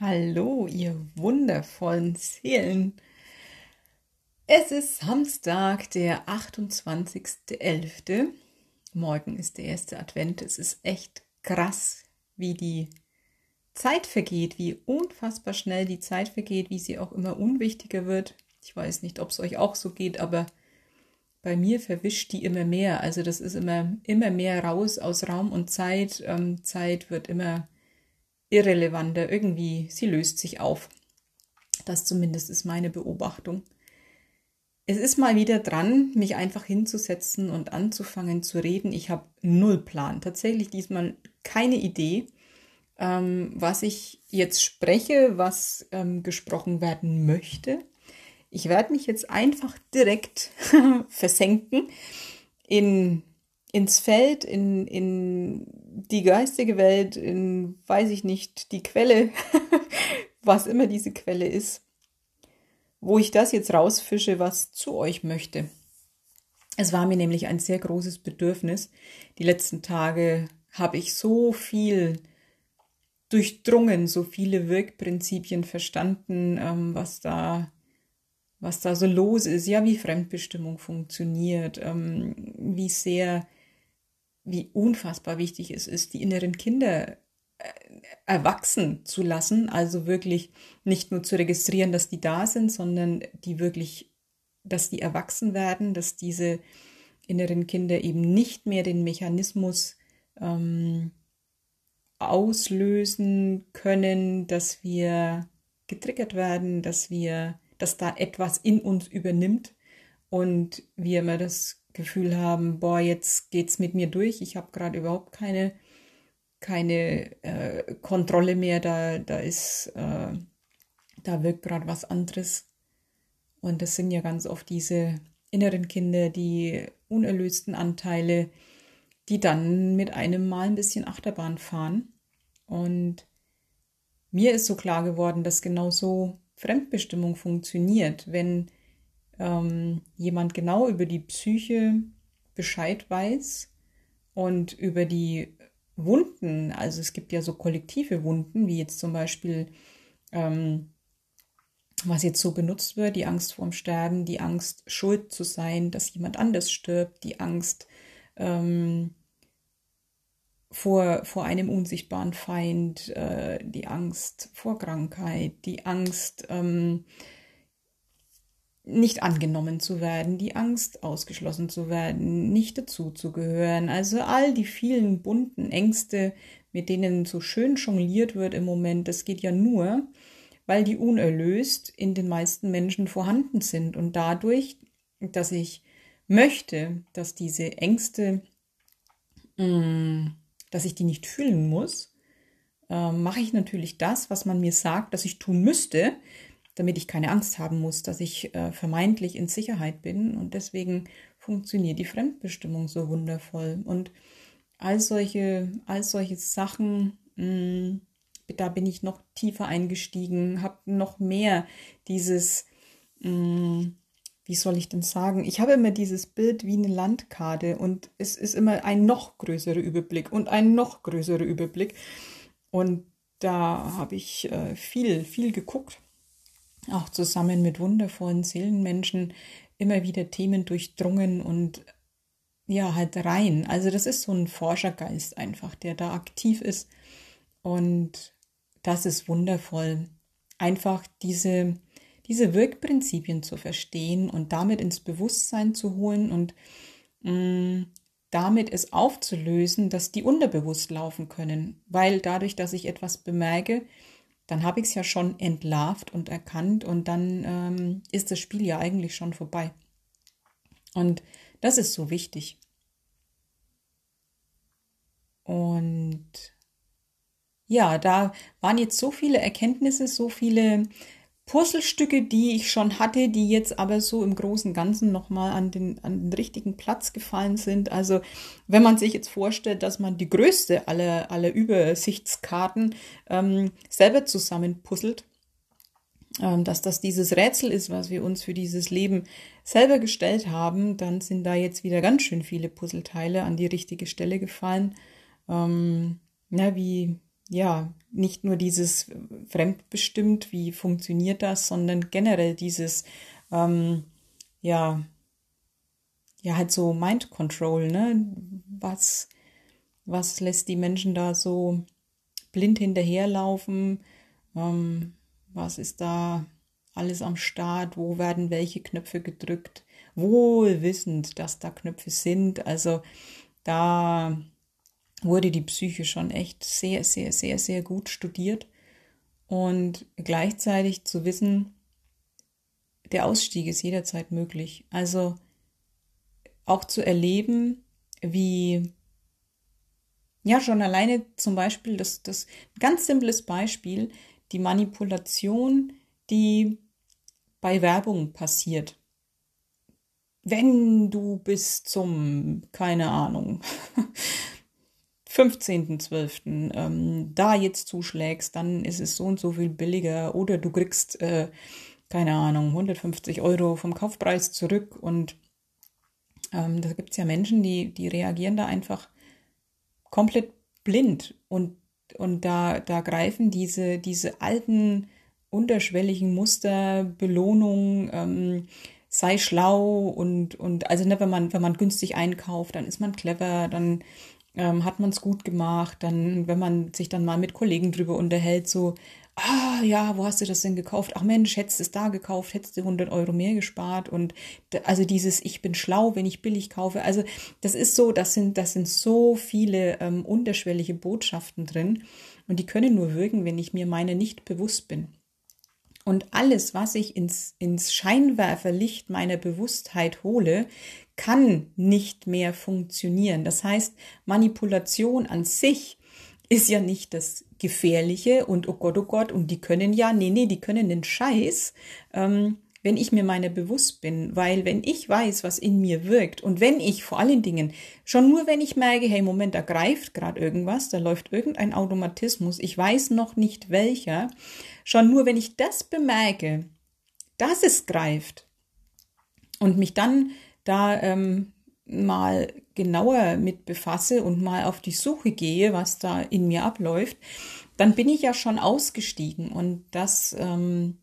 Hallo, ihr wundervollen Seelen. Es ist Samstag, der 28.11. Morgen ist der erste Advent. Es ist echt krass, wie die Zeit vergeht, wie unfassbar schnell die Zeit vergeht, wie sie auch immer unwichtiger wird. Ich weiß nicht, ob es euch auch so geht, aber bei mir verwischt die immer mehr. Also das ist immer, immer mehr raus aus Raum und Zeit. Ähm, Zeit wird immer irrelevanter. Irgendwie, sie löst sich auf. Das zumindest ist meine Beobachtung. Es ist mal wieder dran, mich einfach hinzusetzen und anzufangen zu reden. Ich habe null Plan. Tatsächlich diesmal keine Idee, ähm, was ich jetzt spreche, was ähm, gesprochen werden möchte. Ich werde mich jetzt einfach direkt versenken in ins Feld, in, in die geistige Welt, in, weiß ich nicht, die Quelle, was immer diese Quelle ist, wo ich das jetzt rausfische, was zu euch möchte. Es war mir nämlich ein sehr großes Bedürfnis. Die letzten Tage habe ich so viel durchdrungen, so viele Wirkprinzipien verstanden, ähm, was da was da so los ist, ja, wie Fremdbestimmung funktioniert, ähm, wie sehr wie unfassbar wichtig es ist, die inneren Kinder äh, erwachsen zu lassen, also wirklich nicht nur zu registrieren, dass die da sind, sondern die wirklich, dass die erwachsen werden, dass diese inneren Kinder eben nicht mehr den Mechanismus ähm, auslösen können, dass wir getriggert werden, dass wir, dass da etwas in uns übernimmt. Und wir immer das Gefühl haben, boah, jetzt geht's mit mir durch, ich habe gerade überhaupt keine, keine äh, Kontrolle mehr, da, da ist, äh, da wirkt gerade was anderes. Und das sind ja ganz oft diese inneren Kinder, die unerlösten Anteile, die dann mit einem mal ein bisschen Achterbahn fahren. Und mir ist so klar geworden, dass genau so Fremdbestimmung funktioniert, wenn ähm, jemand genau über die Psyche Bescheid weiß und über die Wunden, also es gibt ja so kollektive Wunden, wie jetzt zum Beispiel, ähm, was jetzt so benutzt wird, die Angst vorm Sterben, die Angst, schuld zu sein, dass jemand anders stirbt, die Angst ähm, vor, vor einem unsichtbaren Feind, äh, die Angst vor Krankheit, die Angst, ähm, nicht angenommen zu werden, die Angst ausgeschlossen zu werden, nicht dazuzugehören. Also all die vielen bunten Ängste, mit denen so schön jongliert wird im Moment, das geht ja nur, weil die unerlöst in den meisten Menschen vorhanden sind. Und dadurch, dass ich möchte, dass diese Ängste, mm, dass ich die nicht fühlen muss, äh, mache ich natürlich das, was man mir sagt, dass ich tun müsste, damit ich keine Angst haben muss, dass ich äh, vermeintlich in Sicherheit bin. Und deswegen funktioniert die Fremdbestimmung so wundervoll. Und all solche, all solche Sachen, mh, mm, da bin ich noch tiefer eingestiegen, habe noch mehr dieses, mh, mm, wie soll ich denn sagen? Ich habe immer dieses Bild wie eine Landkarte und es ist immer ein noch größerer Überblick und ein noch größerer Überblick. Und da habe ich äh, viel, viel geguckt auch zusammen mit wundervollen Seelenmenschen immer wieder Themen durchdrungen und ja, halt rein. Also das ist so ein Forschergeist einfach, der da aktiv ist. Und das ist wundervoll. Einfach diese, diese Wirkprinzipien zu verstehen und damit ins Bewusstsein zu holen und mh, mm, damit es aufzulösen, dass die unterbewusst laufen können. Weil dadurch, dass ich etwas bemerke, dann habe ich es ja schon entlarvt und erkannt und dann ähm, ist das Spiel ja eigentlich schon vorbei. Und das ist so wichtig. Und ja, da waren jetzt so viele Erkenntnisse, so viele Puzzlestücke, die ich schon hatte, die jetzt aber so im großen Ganzen nochmal an den, an den richtigen Platz gefallen sind. Also wenn man sich jetzt vorstellt, dass man die größte aller, aller Übersichtskarten ähm, selber zusammenpuzzelt, ähm, dass das dieses Rätsel ist, was wir uns für dieses Leben selber gestellt haben, dann sind da jetzt wieder ganz schön viele Puzzleteile an die richtige Stelle gefallen. Ähm, na, wie, ja, nicht nur dieses fremdbestimmt, wie funktioniert das, sondern generell dieses, ähm, ja, ja, halt so Mind Control, ne? Was, was lässt die Menschen da so blind hinterherlaufen? Ähm, was ist da alles am Start? Wo werden welche Knöpfe gedrückt? Wohl wissend, dass da Knöpfe sind. Also da wurde die Psyche schon echt sehr, sehr, sehr, sehr gut studiert. Und gleichzeitig zu wissen, der Ausstieg ist jederzeit möglich. Also auch zu erleben, wie, ja, schon alleine zum Beispiel, das, das ganz simples Beispiel, die Manipulation, die bei Werbung passiert. Wenn du bis zum, keine Ahnung, 15.12. Ähm, da jetzt zuschlägst, dann ist es so und so viel billiger oder du kriegst, äh, keine Ahnung, 150 Euro vom Kaufpreis zurück und ähm, da gibt es ja Menschen, die, die reagieren da einfach komplett blind und, und da, da greifen diese, diese alten unterschwelligen Muster, Belohnung, ähm, sei schlau und, und also ne, wenn man, wenn man günstig einkauft, dann ist man clever, dann ähm, hat man es gut gemacht, dann, wenn man sich dann mal mit Kollegen drüber unterhält, so, ah ja, wo hast du das denn gekauft? Ach Mensch, hättest du es da gekauft, hättest du 100 Euro mehr gespart und also dieses ich bin schlau, wenn ich billig kaufe. Also das ist so, das sind, das sind so viele ähm, unterschwellige Botschaften drin und die können nur wirken, wenn ich mir meine nicht bewusst bin. Und alles, was ich ins, ins Scheinwerferlicht meiner Bewusstheit hole, kann nicht mehr funktionieren. Das heißt, Manipulation an sich ist ja nicht das Gefährliche und oh Gott, oh Gott, und die können ja, nee, nee, die können den Scheiß, ähm, wenn ich mir meine bewusst bin, weil wenn ich weiß, was in mir wirkt und wenn ich vor allen Dingen, schon nur wenn ich merke, hey, Moment, da greift gerade irgendwas, da läuft irgendein Automatismus, ich weiß noch nicht welcher, schon nur wenn ich das bemerke, dass es greift und mich dann da ähm, mal genauer mit befasse und mal auf die Suche gehe, was da in mir abläuft, dann bin ich ja schon ausgestiegen und das, ähm,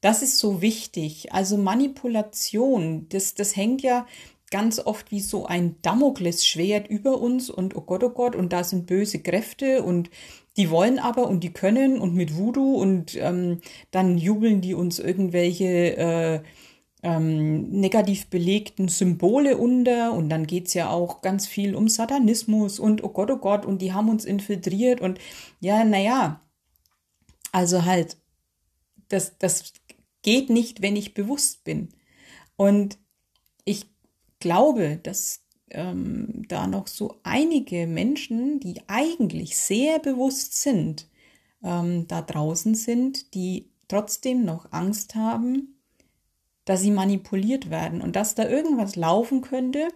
das ist so wichtig. Also Manipulation, das, das hängt ja ganz oft wie so ein Damoklesschwert über uns und oh Gott, oh Gott, und da sind böse Kräfte und die wollen aber und die können und mit Voodoo und ähm, dann jubeln die uns irgendwelche äh, ähm, negativ belegten Symbole unter und dann geht's ja auch ganz viel um Satanismus und oh Gott, oh Gott, und die haben uns infiltriert und ja, naja, also halt, das, das geht nicht, wenn ich bewusst bin. Und ich glaube, dass ähm, da noch so einige Menschen, die eigentlich sehr bewusst sind, ähm, da draußen sind, die trotzdem noch Angst haben, dass sie manipuliert werden und dass da irgendwas laufen könnte,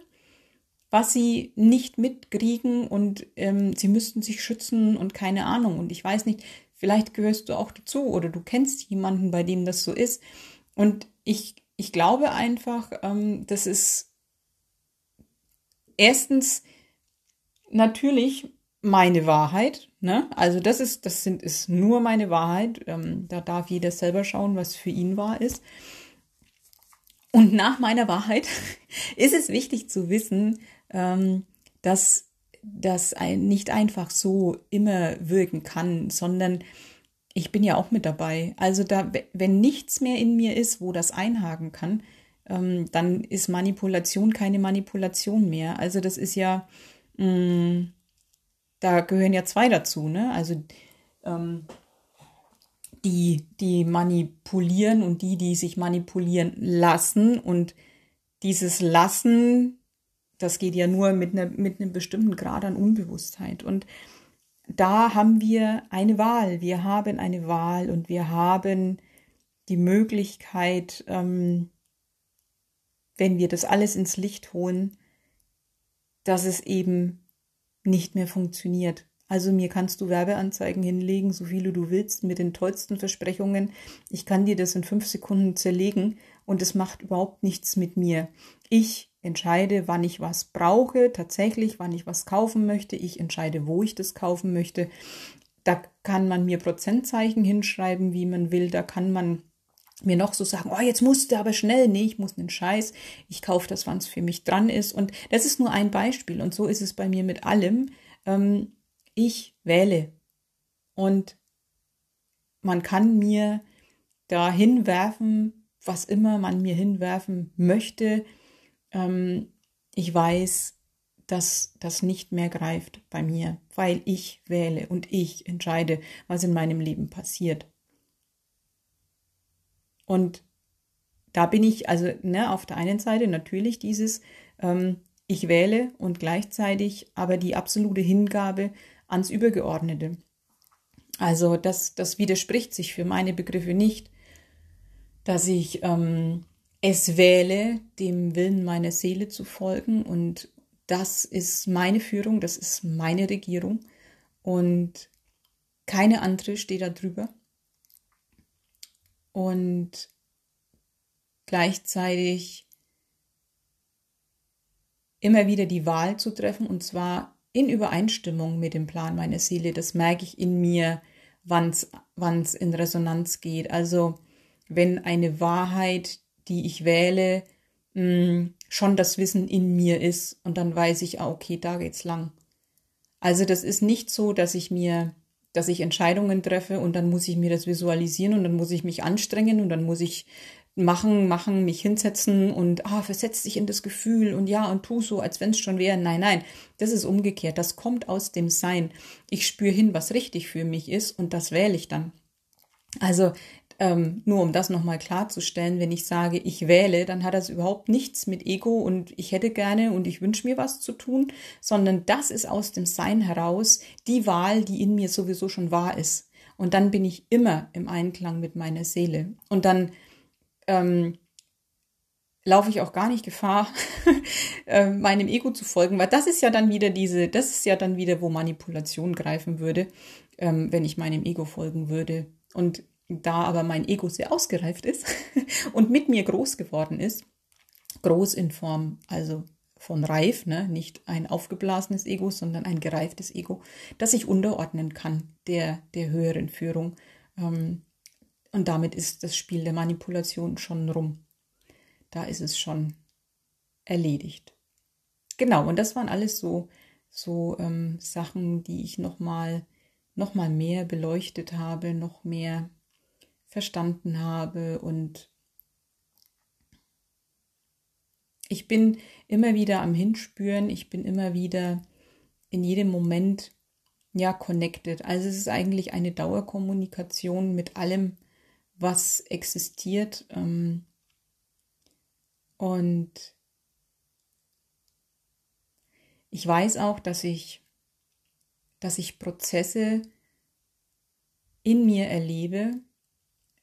was sie nicht mitkriegen und ähm, sie müssten sich schützen und keine Ahnung. Und ich weiß nicht, vielleicht gehörst du auch dazu oder du kennst jemanden, bei dem das so ist. Und ich, ich glaube einfach, ähm, das ist erstens natürlich meine Wahrheit. Ne? Also das ist, das sind, ist nur meine Wahrheit. Ähm, da darf jeder selber schauen, was für ihn wahr ist. Und nach meiner Wahrheit ist es wichtig zu wissen, ähm, dass das nicht einfach so immer wirken kann, sondern ich bin ja auch mit dabei. Also da, wenn nichts mehr in mir ist, wo das einhaken kann, ähm, dann ist Manipulation keine Manipulation mehr. Also das ist ja, mh, mm, da gehören ja zwei dazu, ne? Also ähm, die, die manipulieren und die, die sich manipulieren lassen. Und dieses Lassen, das geht ja nur mit, einer, mit einem bestimmten Grad an Unbewusstheit. Und da haben wir eine Wahl. Wir haben eine Wahl und wir haben die Möglichkeit, ähm, wenn wir das alles ins Licht holen, dass es eben nicht mehr funktioniert. Also mir kannst du Werbeanzeigen hinlegen, so viele du willst, mit den tollsten Versprechungen. Ich kann dir das in fünf Sekunden zerlegen und es macht überhaupt nichts mit mir. Ich entscheide, wann ich was brauche, tatsächlich, wann ich was kaufen möchte. Ich entscheide, wo ich das kaufen möchte. da kann man mir Prozentzeichen hinschreiben, wie man will. Da kann man mir noch so sagen, oh, jetzt musst du aber schnell. Nee, ich muss einen Scheiß. Ich kaufe das, wann es für mich dran ist. Und das ist nur ein Beispiel. Und so ist es bei mir mit allem. Ähm, ich wähle. Und man kann mir da hinwerfen, was immer man mir hinwerfen möchte. Ähm, ich weiß, dass das nicht mehr greift bei mir, weil ich wähle und ich entscheide, was in meinem Leben passiert. Und da bin ich, also ne, auf der einen Seite natürlich dieses, ähm, ich wähle und gleichzeitig aber die absolute Hingabe ans Übergeordnete. Also das, das widerspricht sich für meine Begriffe nicht, dass ich ähm, es wähle, dem Willen meiner Seele zu folgen und das ist meine Führung, das ist meine Regierung und keine andere steht da drüber. Und gleichzeitig immer wieder die Wahl zu treffen und zwar in Übereinstimmung mit dem Plan meiner Seele. Das merke ich in mir, wann es in Resonanz geht. Also wenn eine Wahrheit, die ich wähle, mm, schon das Wissen in mir ist und dann weiß ich, ah, okay, da geht's lang. Also das ist nicht so, dass ich mir, dass ich Entscheidungen treffe und dann muss ich mir das visualisieren und dann muss ich mich anstrengen und dann muss ich machen, machen, mich hinsetzen und ah, versetz dich in das Gefühl und ja, und tu so, als wenn es schon wäre. Nein, nein, das ist umgekehrt. Das kommt aus dem Sein. Ich spüre hin, was richtig für mich ist und das wähle ich dann. Also ähm, nur um das nochmal klarzustellen, wenn ich sage, ich wähle, dann hat das überhaupt nichts mit Ego und ich hätte gerne und ich wünsche mir was zu tun, sondern das ist aus dem Sein heraus die Wahl, die in mir sowieso schon wahr ist. Und dann bin ich immer im Einklang mit meiner Seele. Und dann ähm, laufe ich auch gar nicht Gefahr, äh, meinem Ego zu folgen, weil das ist ja dann wieder diese, das ist ja dann wieder, wo Manipulation greifen würde, ähm, wenn ich meinem Ego folgen würde. Und da aber mein Ego sehr ausgereift ist und mit mir groß geworden ist, groß in Form also von reif, ne? nicht ein aufgeblasenes Ego, sondern ein gereiftes Ego, das ich unterordnen kann der, der höheren Führung. Ähm, und damit ist das Spiel der Manipulation schon rum. Da ist es schon erledigt. Genau, und das waren alles so, so ähm, Sachen, die ich nochmal noch mal mehr beleuchtet habe, noch mehr verstanden habe und ich bin immer wieder am Hinspüren, ich bin immer wieder in jedem Moment ja connected. Also es ist eigentlich eine Dauerkommunikation mit allem, was existiert. Ähm, und ich weiß auch, dass ich, dass ich Prozesse in mir erlebe,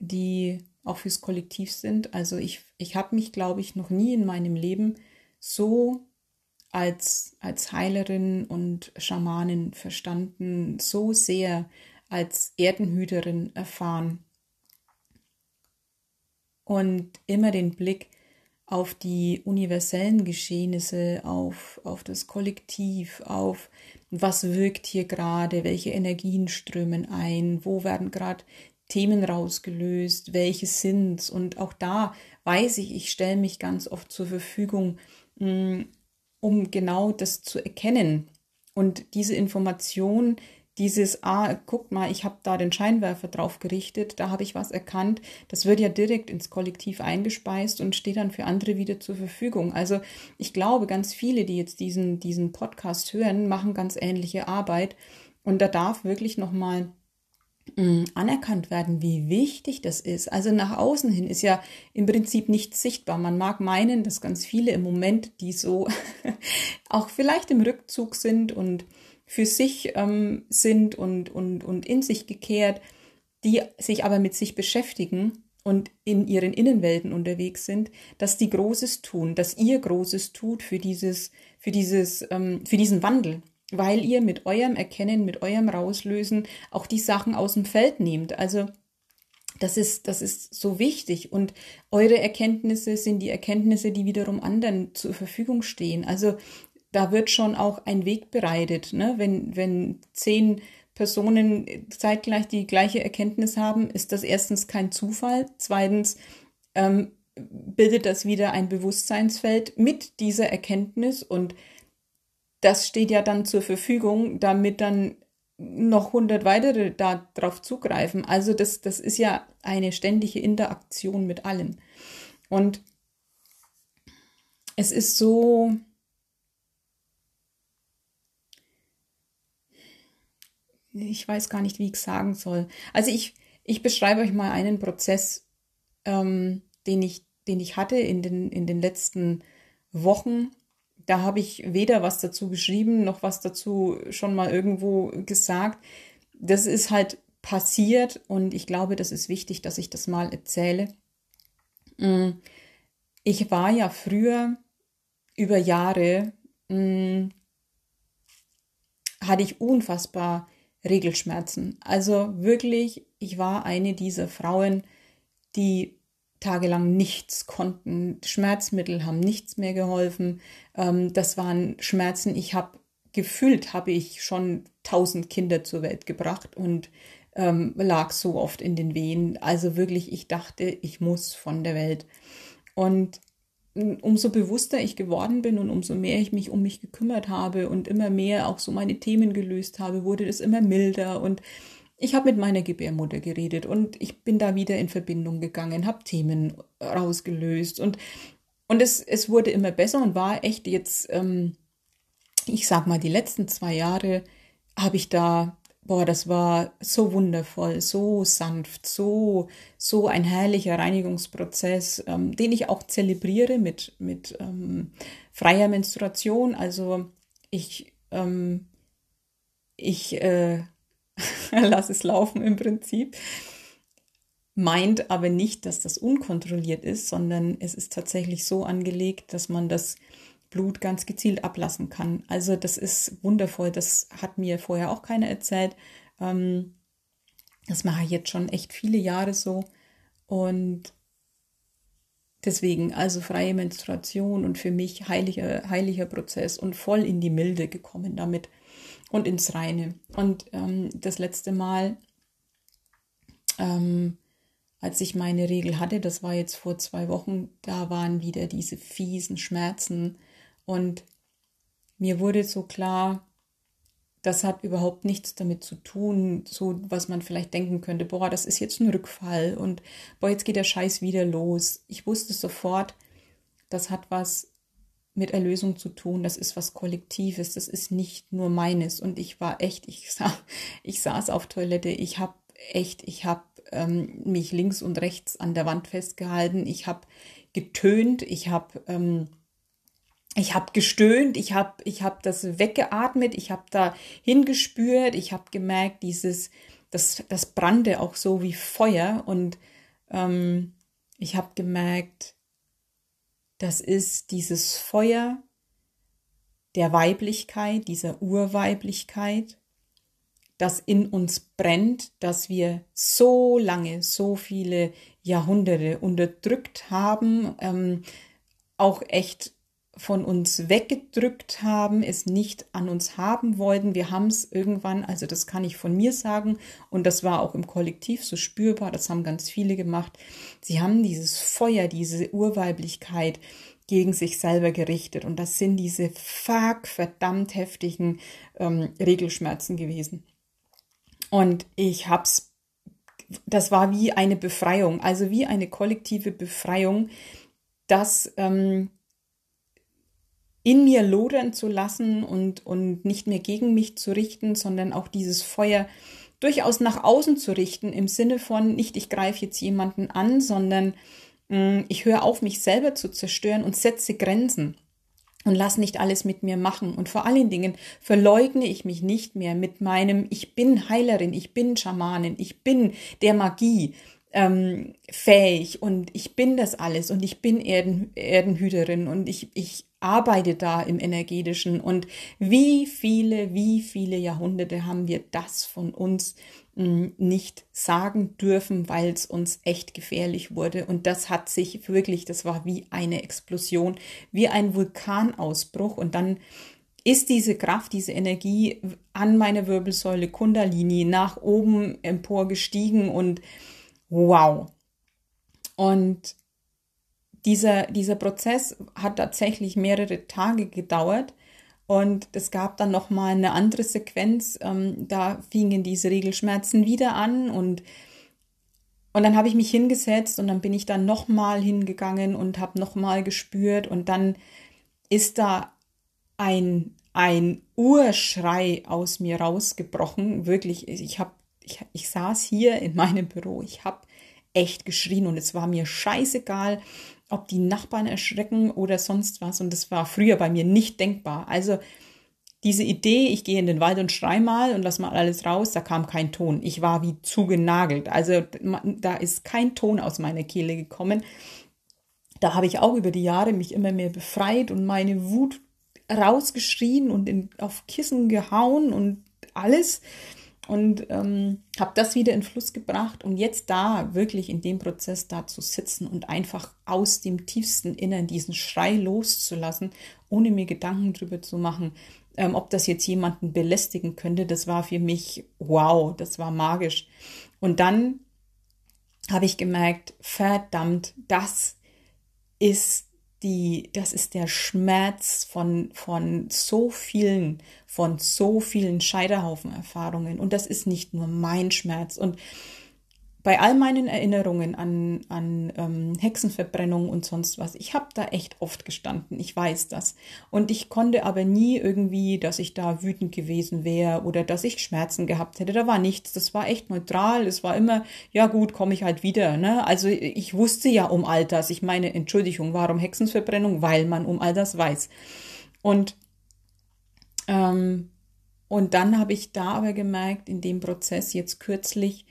die auch fürs Kollektiv sind. Also ich, ich habe mich, glaube ich, noch nie in meinem Leben so als, als Heilerin und Schamanin verstanden, so sehr als Erdenhüterin erfahren. Und immer den Blick auf die universellen Geschehnisse, auf, auf das Kollektiv, auf was wirkt hier gerade, welche Energien strömen ein, wo werden gerade Themen rausgelöst, welche sind Und auch da weiß ich, ich stelle mich ganz oft zur Verfügung, mm, um genau das zu erkennen. Und diese Information, dieses, ah, guck mal, ich habe da den Scheinwerfer drauf gerichtet, da habe ich was erkannt, das wird ja direkt ins Kollektiv eingespeist und steht dann für andere wieder zur Verfügung. Also ich glaube, ganz viele, die jetzt diesen, diesen Podcast hören, machen ganz ähnliche Arbeit. Und da darf wirklich nochmal anerkannt werden, wie wichtig das ist. Also nach außen hin ist ja im Prinzip nichts sichtbar. Man mag meinen, dass ganz viele im Moment, die so auch vielleicht im Rückzug sind und für sich ähm, sind und, und, und in sich gekehrt, die sich aber mit sich beschäftigen und in ihren Innenwelten unterwegs sind, dass die Großes tun, dass ihr Großes tut für dieses, für dieses, ähm, für diesen Wandel weil ihr mit eurem Erkennen, mit eurem Rauslösen auch die Sachen aus dem Feld nehmt. Also das ist, das ist so wichtig. Und eure Erkenntnisse sind die Erkenntnisse, die wiederum anderen zur Verfügung stehen. Also da wird schon auch ein Weg bereitet. Ne? Wenn, wenn zehn Personen zeitgleich die gleiche Erkenntnis haben, ist das erstens kein Zufall. Zweitens ähm, bildet das wieder ein Bewusstseinsfeld mit dieser Erkenntnis und das steht ja dann zur Verfügung, damit dann noch hundert weitere darauf zugreifen. Also das, das ist ja eine ständige Interaktion mit allen. Und es ist so, ich weiß gar nicht, wie ich sagen soll. Also ich, ich beschreibe euch mal einen Prozess, ähm, den, ich, den ich hatte in den, in den letzten Wochen. Da habe ich weder was dazu geschrieben, noch was dazu schon mal irgendwo gesagt. Das ist halt passiert und ich glaube, das ist wichtig, dass ich das mal erzähle. Mm, ich war ja früher über Jahre, mm, hatte ich unfassbar Regelschmerzen. Also wirklich, ich war eine dieser Frauen, die tagelang nichts konnten. Schmerzmittel haben nichts mehr geholfen. Ähm, das waren Schmerzen. Ich habe gefühlt, habe ich schon tausend Kinder zur Welt gebracht und ähm, lag so oft in den Wehen. Also wirklich, ich dachte, ich muss von der Welt. Und umso bewusster ich geworden bin und umso mehr ich mich um mich gekümmert habe und immer mehr auch so meine Themen gelöst habe, wurde das immer milder und ich habe mit meiner Gebärmutter geredet und ich bin da wieder in Verbindung gegangen, habe Themen rausgelöst und, und es, es wurde immer besser und war echt jetzt, ähm, ich sag mal, die letzten zwei Jahre habe ich da Boah, das war so wundervoll, so sanft, so, so ein herrlicher Reinigungsprozess, ähm, den ich auch zelebriere mit, mit ähm, freier Menstruation. Also ich, ähm, ich äh, lasse es laufen im Prinzip. Meint aber nicht, dass das unkontrolliert ist, sondern es ist tatsächlich so angelegt, dass man das Blut ganz gezielt ablassen kann. Also das ist wundervoll. Das hat mir vorher auch keiner erzählt. Ähm, das mache ich jetzt schon echt viele Jahre so. Und deswegen, also freie Menstruation und für mich heiliger, heiliger Prozess und voll in die Milde gekommen damit und ins Reine. Und ähm, das letzte Mal, ähm, als ich meine Regel hatte, das war jetzt vor zwei Wochen, da waren wieder diese fiesen Schmerzen und mir wurde so klar, das hat überhaupt nichts damit zu tun, so was man vielleicht denken könnte, boah, das ist jetzt ein Rückfall und boah, jetzt geht der Scheiß wieder los. Ich wusste sofort, das hat was mit Erlösung zu tun, das ist was Kollektives, das ist nicht nur meines. Und ich war echt, ich, sa ich saß auf Toilette, ich habe echt, ich habe ähm, mich links und rechts an der Wand festgehalten, ich habe getönt, ich habe ähm, ich habe gestöhnt, ich habe ich hab das weggeatmet, ich habe da hingespürt, ich habe gemerkt, dieses, das, das brannte auch so wie Feuer. Und ähm, ich habe gemerkt, das ist dieses Feuer der Weiblichkeit, dieser Urweiblichkeit, das in uns brennt, das wir so lange, so viele Jahrhunderte unterdrückt haben, ähm, auch echt von uns weggedrückt haben, es nicht an uns haben wollten. Wir haben es irgendwann, also das kann ich von mir sagen, und das war auch im Kollektiv so spürbar, das haben ganz viele gemacht. Sie haben dieses Feuer, diese Urweiblichkeit gegen sich selber gerichtet. Und das sind diese fuck verdammt heftigen ähm, Regelschmerzen gewesen. Und ich hab's, das war wie eine Befreiung, also wie eine kollektive Befreiung, dass ähm, in mir lodern zu lassen und, und nicht mehr gegen mich zu richten, sondern auch dieses Feuer durchaus nach außen zu richten, im Sinne von nicht, ich greife jetzt jemanden an, sondern mh, mm, ich höre auf, mich selber zu zerstören und setze Grenzen und lass nicht alles mit mir machen. Und vor allen Dingen verleugne ich mich nicht mehr mit meinem, ich bin Heilerin, ich bin Schamanin, ich bin der Magie ähm, fähig und ich bin das alles und ich bin Erden, Erdenhüterin und ich, ich arbeite da im energetischen und wie viele, wie viele Jahrhunderte haben wir das von uns hm, nicht sagen dürfen, weil es uns echt gefährlich wurde und das hat sich wirklich, das war wie eine Explosion, wie ein Vulkanausbruch und dann ist diese Kraft, diese Energie an meine Wirbelsäule Kundalini nach oben empor gestiegen und wow. Und dieser, dieser Prozess hat tatsächlich mehrere Tage gedauert und es gab dann noch mal eine andere Sequenz. Ähm, da fingen diese Regelschmerzen wieder an und und dann habe ich mich hingesetzt und dann bin ich dann noch mal hingegangen und habe noch mal gespürt und dann ist da ein ein Urschrei aus mir rausgebrochen. Wirklich, ich habe ich, ich saß hier in meinem Büro, ich habe echt geschrien und es war mir scheißegal, ob die Nachbarn erschrecken oder sonst was. Und das war früher bei mir nicht denkbar. Also diese Idee, ich gehe in den Wald und schrei mal und lass mal alles raus, da kam kein Ton. Ich war wie zugenagelt. Also da ist kein Ton aus meiner Kehle gekommen. Da habe ich auch über die Jahre mich immer mehr befreit und meine Wut rausgeschrien und in, auf Kissen gehauen und alles und ähm, habe das wieder in Fluss gebracht und jetzt da wirklich in dem Prozess da zu sitzen und einfach aus dem tiefsten Innern diesen Schrei loszulassen, ohne mir Gedanken drüber zu machen, ähm, ob das jetzt jemanden belästigen könnte, das war für mich wow, das war magisch. Und dann habe ich gemerkt, verdammt, das ist die, das ist der Schmerz von, von so vielen, von so vielen Scheiterhaufen-Erfahrungen. Und das ist nicht nur mein Schmerz. Und bei all meinen Erinnerungen an, an ähm, Hexenverbrennung und sonst was, ich habe da echt oft gestanden, ich weiß das. Und ich konnte aber nie irgendwie, dass ich da wütend gewesen wäre oder dass ich Schmerzen gehabt hätte. Da war nichts, das war echt neutral. Es war immer, ja gut, komme ich halt wieder. Ne? Also ich wusste ja um all das. Ich meine, Entschuldigung, warum Hexenverbrennung? Weil man um all das weiß. Und ähm, und dann habe ich da aber gemerkt, in dem Prozess jetzt kürzlich,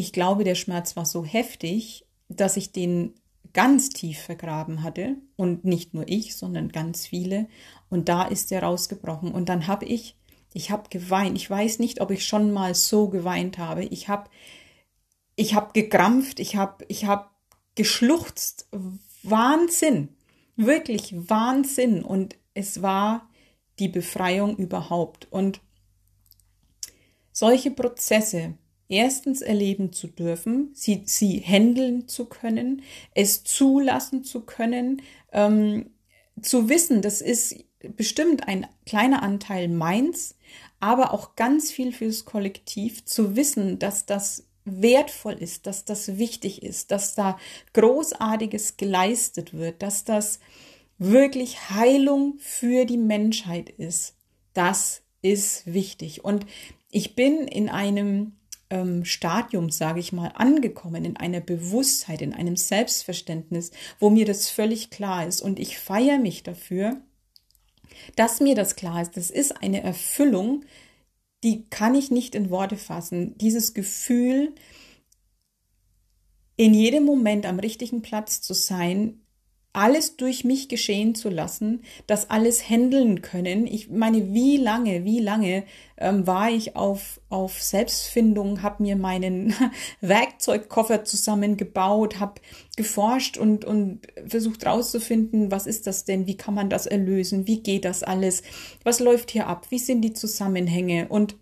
ich glaube, der Schmerz war so heftig, dass ich den ganz tief vergraben hatte und nicht nur ich, sondern ganz viele und da ist er rausgebrochen und dann habe ich ich habe geweint. Ich weiß nicht, ob ich schon mal so geweint habe. Ich habe ich habe gekrampft, ich habe ich habe geschluchzt. Wahnsinn. Wirklich Wahnsinn und es war die Befreiung überhaupt und solche Prozesse erstens erleben zu dürfen, sie, sie handeln zu können, es zulassen zu können, ähm, zu wissen, das ist bestimmt ein kleiner Anteil meins, aber auch ganz viel fürs Kollektiv, zu wissen, dass das wertvoll ist, dass das wichtig ist, dass da Großartiges geleistet wird, dass das wirklich Heilung für die Menschheit ist. Das ist wichtig. Und ich bin in einem ähm, Stadium, sage ich mal, angekommen, in einer Bewusstheit, in einem Selbstverständnis, wo mir das völlig klar ist. Und ich feiere mich dafür, dass mir das klar ist. Das ist eine Erfüllung, die kann ich nicht in Worte fassen. Dieses Gefühl, in jedem Moment am richtigen Platz zu sein, alles durch mich geschehen zu lassen, das alles handeln können. Ich meine, wie lange, wie lange ähm, war ich auf, auf Selbstfindung, habe mir meinen Werkzeugkoffer zusammengebaut, habe geforscht und, und versucht rauszufinden, was ist das denn, wie kann man das erlösen, wie geht das alles, was läuft hier ab, wie sind die Zusammenhänge? Und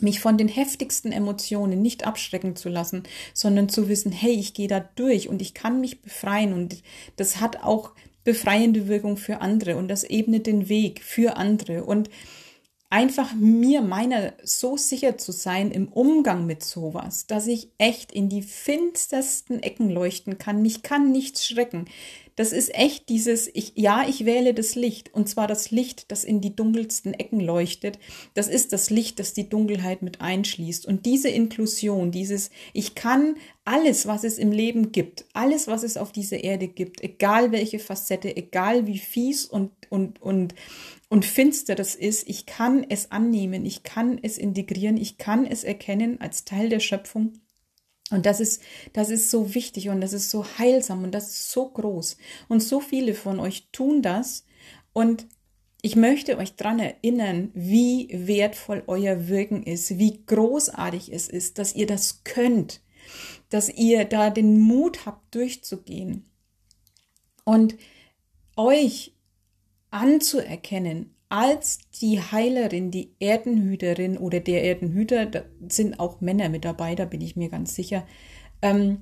mich von den heftigsten Emotionen nicht abschrecken zu lassen, sondern zu wissen, hey, ich gehe da durch und ich kann mich befreien und das hat auch befreiende Wirkung für andere und das ebnet den Weg für andere und einfach mir meiner so sicher zu sein im Umgang mit sowas, dass ich echt in die finstersten Ecken leuchten kann. Mich kann nichts schrecken. Das ist echt dieses, ich, ja, ich wähle das Licht. Und zwar das Licht, das in die dunkelsten Ecken leuchtet. Das ist das Licht, das die Dunkelheit mit einschließt. Und diese Inklusion, dieses, ich kann alles, was es im Leben gibt, alles, was es auf dieser Erde gibt, egal welche Facette, egal wie fies und, und, und, und finster das ist, ich kann es annehmen, ich kann es integrieren, ich kann es erkennen als Teil der Schöpfung und das ist, das ist so wichtig und das ist so heilsam und das ist so groß. Und so viele von euch tun das. Und ich möchte euch daran erinnern, wie wertvoll euer Wirken ist, wie großartig es ist, dass ihr das könnt, dass ihr da den Mut habt, durchzugehen und euch anzuerkennen als die Heilerin, die Erdenhüterin oder der Erdenhüter, da sind auch Männer mit dabei, da bin ich mir ganz sicher, ähm,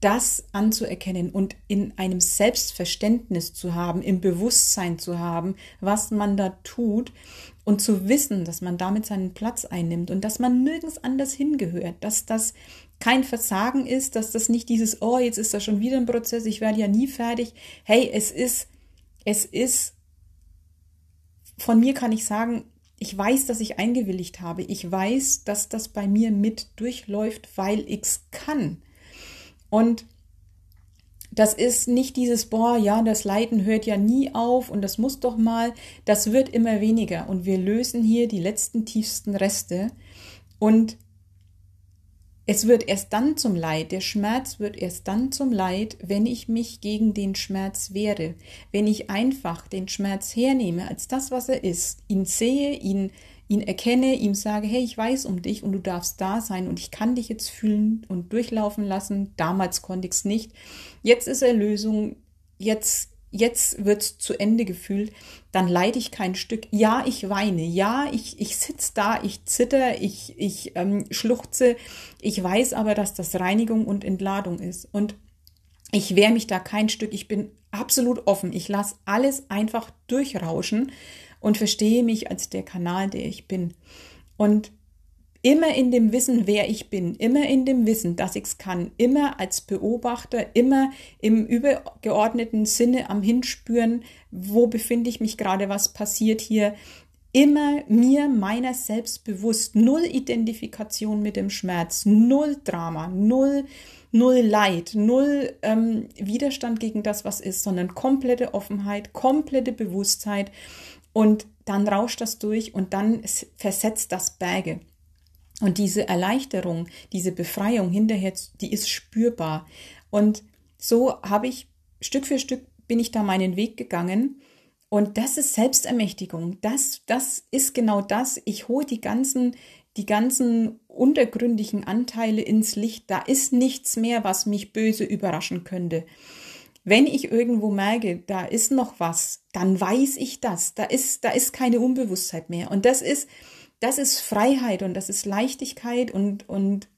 das anzuerkennen und in einem Selbstverständnis zu haben, im Bewusstsein zu haben, was man da tut und zu wissen, dass man damit seinen Platz einnimmt und dass man nirgends anders hingehört, dass das kein Versagen ist, dass das nicht dieses, oh, jetzt ist da schon wieder ein Prozess, ich werde ja nie fertig. Hey, es ist, es ist, von mir kann ich sagen, ich weiß, dass ich eingewilligt habe. Ich weiß, dass das bei mir mit durchläuft, weil ich es kann. Und das ist nicht dieses, boah, ja, das Leiden hört ja nie auf und das muss doch mal, das wird immer weniger und wir lösen hier die letzten tiefsten Reste und es wird erst dann zum Leid, der Schmerz wird erst dann zum Leid, wenn ich mich gegen den Schmerz wehre, wenn ich einfach den Schmerz hernehme als das, was er ist, ihn sehe, ihn, ihn erkenne, ihm sage, hey, ich weiß um dich und du darfst da sein und ich kann dich jetzt fühlen und durchlaufen lassen. Damals konnte ich es nicht. Jetzt ist Erlösung, jetzt jetzt wird zu Ende gefühlt, dann leide ich kein Stück. Ja, ich weine, ja, ich, ich sitze da, ich zitter, ich, ich ähm, schluchze. Ich weiß aber, dass das Reinigung und Entladung ist. Und ich wehre mich da kein Stück. Ich bin absolut offen. Ich lasse alles einfach durchrauschen und verstehe mich als der Kanal, der ich bin. Und immer in dem Wissen, wer ich bin, immer in dem Wissen, dass ich es kann, immer als Beobachter, immer im übergeordneten Sinne am Hinspüren, wo befinde ich mich gerade, was passiert hier, immer mir meiner selbst bewusst, null Identifikation mit dem Schmerz, null Drama, null, null Leid, null ähm, Widerstand gegen das, was ist, sondern komplette Offenheit, komplette Bewusstheit. Und dann rauscht das durch und dann versetzt das Berge. Und diese Erleichterung, diese Befreiung hinterher, die ist spürbar. Und so habe ich Stück für Stück bin ich da meinen Weg gegangen. Und das ist Selbstermächtigung. Das, das ist genau das. Ich hole die ganzen, die ganzen untergründigen Anteile ins Licht. Da ist nichts mehr, was mich böse überraschen könnte. Wenn ich irgendwo merke, da ist noch was, dann weiß ich das. Da ist, da ist keine Unbewusstheit mehr. Und das ist, das ist Freiheit und das ist Leichtigkeit und, und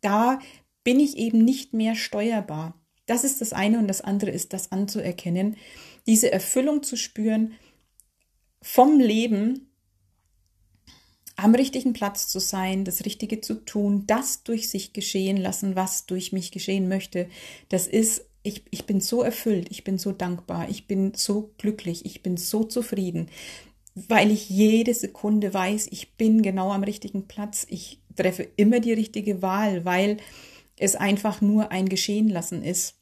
da bin ich eben nicht mehr steuerbar. Das ist das eine und das andere ist das anzuerkennen, diese Erfüllung zu spüren vom Leben, am richtigen Platz zu sein, das Richtige zu tun, das durch sich geschehen lassen, was durch mich geschehen möchte. Das ist, ich, ich bin so erfüllt, ich bin so dankbar, ich bin so glücklich, ich bin so zufrieden weil ich jede Sekunde weiß, ich bin genau am richtigen Platz. Ich treffe immer die richtige Wahl, weil es einfach nur ein Geschehen lassen ist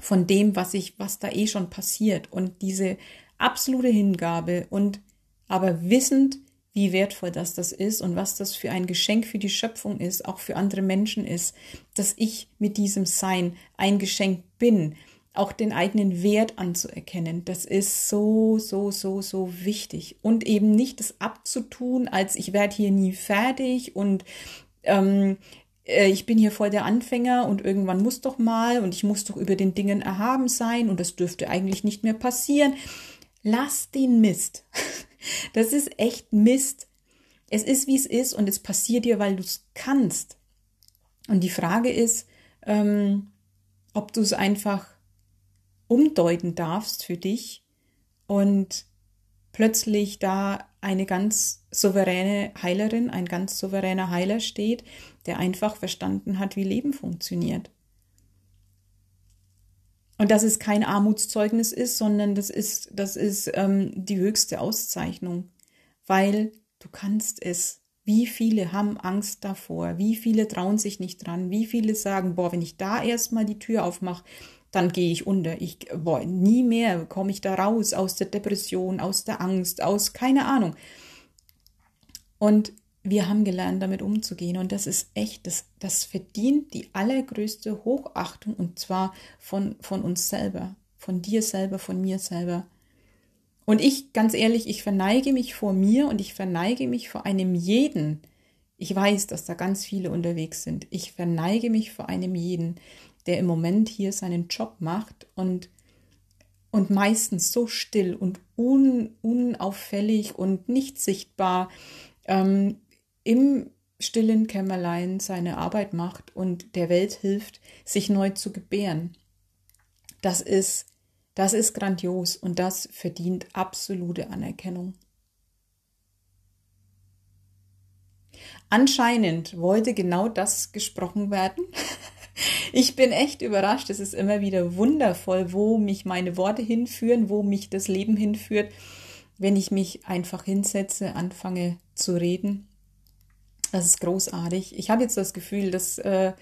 von dem, was ich, was da eh schon passiert und diese absolute Hingabe und aber wissend, wie wertvoll das das ist und was das für ein Geschenk für die Schöpfung ist, auch für andere Menschen ist, dass ich mit diesem Sein ein Geschenk bin, auch den eigenen Wert anzuerkennen. Das ist so, so, so, so wichtig. Und eben nicht das abzutun, als ich werde hier nie fertig und ähm, äh, ich bin hier voll der Anfänger und irgendwann muss doch mal und ich muss doch über den Dingen erhaben sein und das dürfte eigentlich nicht mehr passieren. Lass den Mist. Das ist echt Mist. Es ist, wie es ist und es passiert dir, weil du es kannst. Und die Frage ist, ähm, ob du es einfach umdeuten darfst für dich und plötzlich da eine ganz souveräne Heilerin, ein ganz souveräner Heiler steht, der einfach verstanden hat, wie Leben funktioniert. Und dass es kein Armutszeugnis ist, sondern das ist, das ist ähm, die höchste Auszeichnung, weil du kannst es. Wie viele haben Angst davor? Wie viele trauen sich nicht dran? Wie viele sagen, boah, wenn ich da erstmal die Tür aufmache, dann gehe ich unter. Ich, boah, nie mehr komme ich da raus aus der Depression, aus der Angst, aus keine Ahnung. Und wir haben gelernt, damit umzugehen. Und das ist echt, das, das verdient die allergrößte Hochachtung und zwar von, von uns selber, von dir selber, von mir selber. Und ich, ganz ehrlich, ich verneige mich vor mir und ich verneige mich vor einem jeden. Ich weiß, dass da ganz viele unterwegs sind. Ich verneige mich vor einem jeden, der im Moment hier seinen Job macht und und meistens so still und un, unauffällig und nicht sichtbar ähm, im stillen Kämmerlein seine Arbeit macht und der Welt hilft, sich neu zu gebären. Das ist, das ist grandios und das verdient absolute Anerkennung. Anscheinend wollte genau das gesprochen werden. Ich bin echt überrascht. Es ist immer wieder wundervoll, wo mich meine Worte hinführen, wo mich das Leben hinführt, wenn ich mich einfach hinsetze, anfange zu reden. Das ist großartig. Ich habe jetzt das Gefühl, dass äh,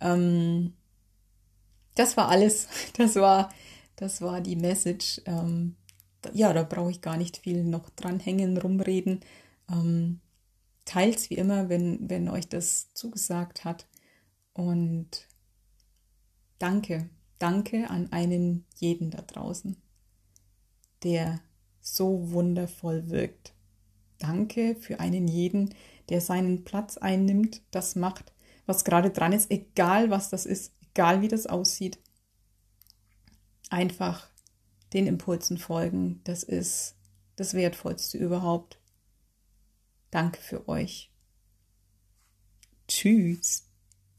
ähm, das war alles. Das war, das war die Message. Ähm, ja, da brauche ich gar nicht viel noch dranhängen, rumreden. Ähm, teilt's wie immer, wenn, wenn euch das zugesagt hat. Und danke, danke an einen jeden da draußen, der so wundervoll wirkt. Danke für einen jeden, der seinen Platz einnimmt, das macht, was gerade dran ist, egal was das ist, egal wie das aussieht. Einfach den Impulsen folgen, das ist das Wertvollste überhaupt. Danke für euch. Tschüss.